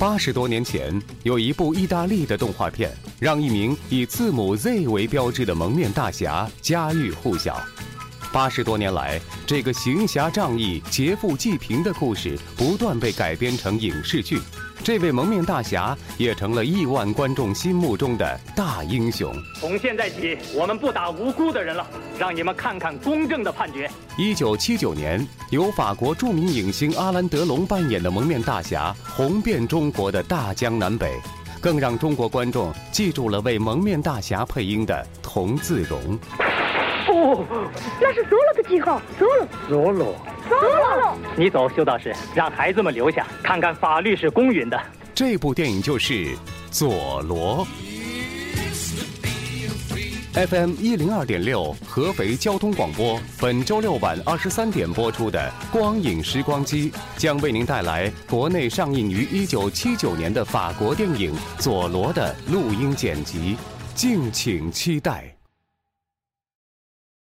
八十多年前，有一部意大利的动画片，让一名以字母 Z 为标志的蒙面大侠家喻户晓。八十多年来，这个行侠仗义、劫富济贫的故事不断被改编成影视剧。这位蒙面大侠也成了亿万观众心目中的大英雄。从现在起，我们不打无辜的人了，让你们看看公正的判决。一九七九年，由法国著名影星阿兰·德龙扮演的蒙面大侠红遍中国的大江南北，更让中国观众记住了为蒙面大侠配音的童自荣。哦，那是 solo 的记号，solo，solo。你走，修道士，让孩子们留下，看看法律是公允的。这部电影就是《佐罗》。FM 一零二点六，合肥交通广播，本周六晚二十三点播出的《光影时光机》，将为您带来国内上映于一九七九年的法国电影《佐罗》的录音剪辑，敬请期待。